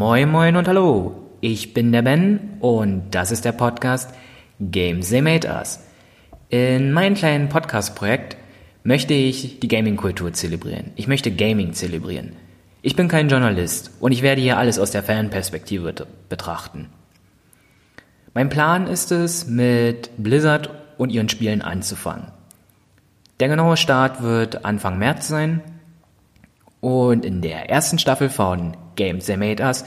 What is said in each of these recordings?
Moin Moin und Hallo, ich bin der Ben und das ist der Podcast Games They Made Us. In meinem kleinen Podcast-Projekt möchte ich die Gaming-Kultur zelebrieren. Ich möchte Gaming zelebrieren. Ich bin kein Journalist und ich werde hier alles aus der Fanperspektive betrachten. Mein Plan ist es, mit Blizzard und ihren Spielen anzufangen. Der genaue Start wird Anfang März sein und in der ersten Staffel von Games They Made Us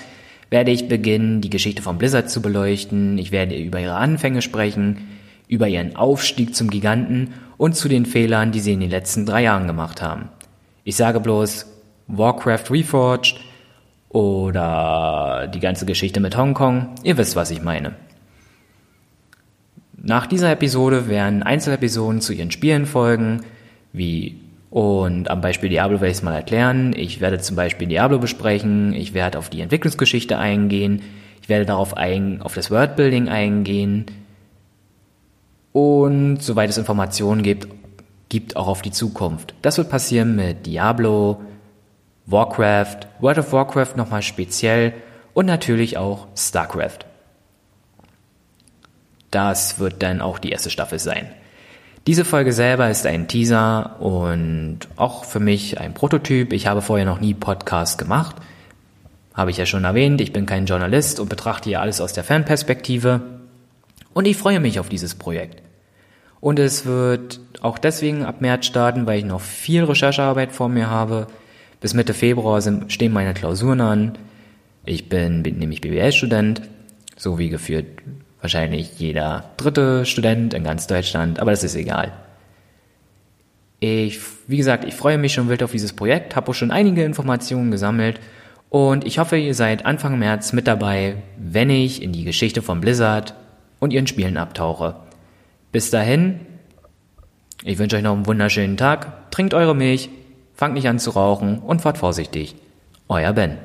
werde ich beginnen, die Geschichte von Blizzard zu beleuchten. Ich werde über ihre Anfänge sprechen, über ihren Aufstieg zum Giganten und zu den Fehlern, die sie in den letzten drei Jahren gemacht haben. Ich sage bloß Warcraft Reforged oder die ganze Geschichte mit Hongkong. Ihr wisst, was ich meine. Nach dieser Episode werden Einzelepisoden zu ihren Spielen folgen, wie und am Beispiel Diablo werde ich es mal erklären. Ich werde zum Beispiel Diablo besprechen, ich werde auf die Entwicklungsgeschichte eingehen, ich werde darauf ein, auf das Wordbuilding eingehen und soweit es Informationen gibt, gibt auch auf die Zukunft. Das wird passieren mit Diablo, Warcraft, World of Warcraft nochmal speziell und natürlich auch StarCraft. Das wird dann auch die erste Staffel sein. Diese Folge selber ist ein Teaser und auch für mich ein Prototyp. Ich habe vorher noch nie Podcast gemacht. Habe ich ja schon erwähnt, ich bin kein Journalist und betrachte hier alles aus der Fanperspektive. Und ich freue mich auf dieses Projekt. Und es wird auch deswegen ab März starten, weil ich noch viel Recherchearbeit vor mir habe. Bis Mitte Februar stehen meine Klausuren an. Ich bin, bin nämlich BWL-Student, so wie geführt wahrscheinlich jeder dritte Student in ganz Deutschland, aber das ist egal. Ich, wie gesagt, ich freue mich schon wild auf dieses Projekt, habe auch schon einige Informationen gesammelt und ich hoffe, ihr seid Anfang März mit dabei, wenn ich in die Geschichte von Blizzard und ihren Spielen abtauche. Bis dahin, ich wünsche euch noch einen wunderschönen Tag, trinkt eure Milch, fangt nicht an zu rauchen und fahrt vorsichtig. Euer Ben.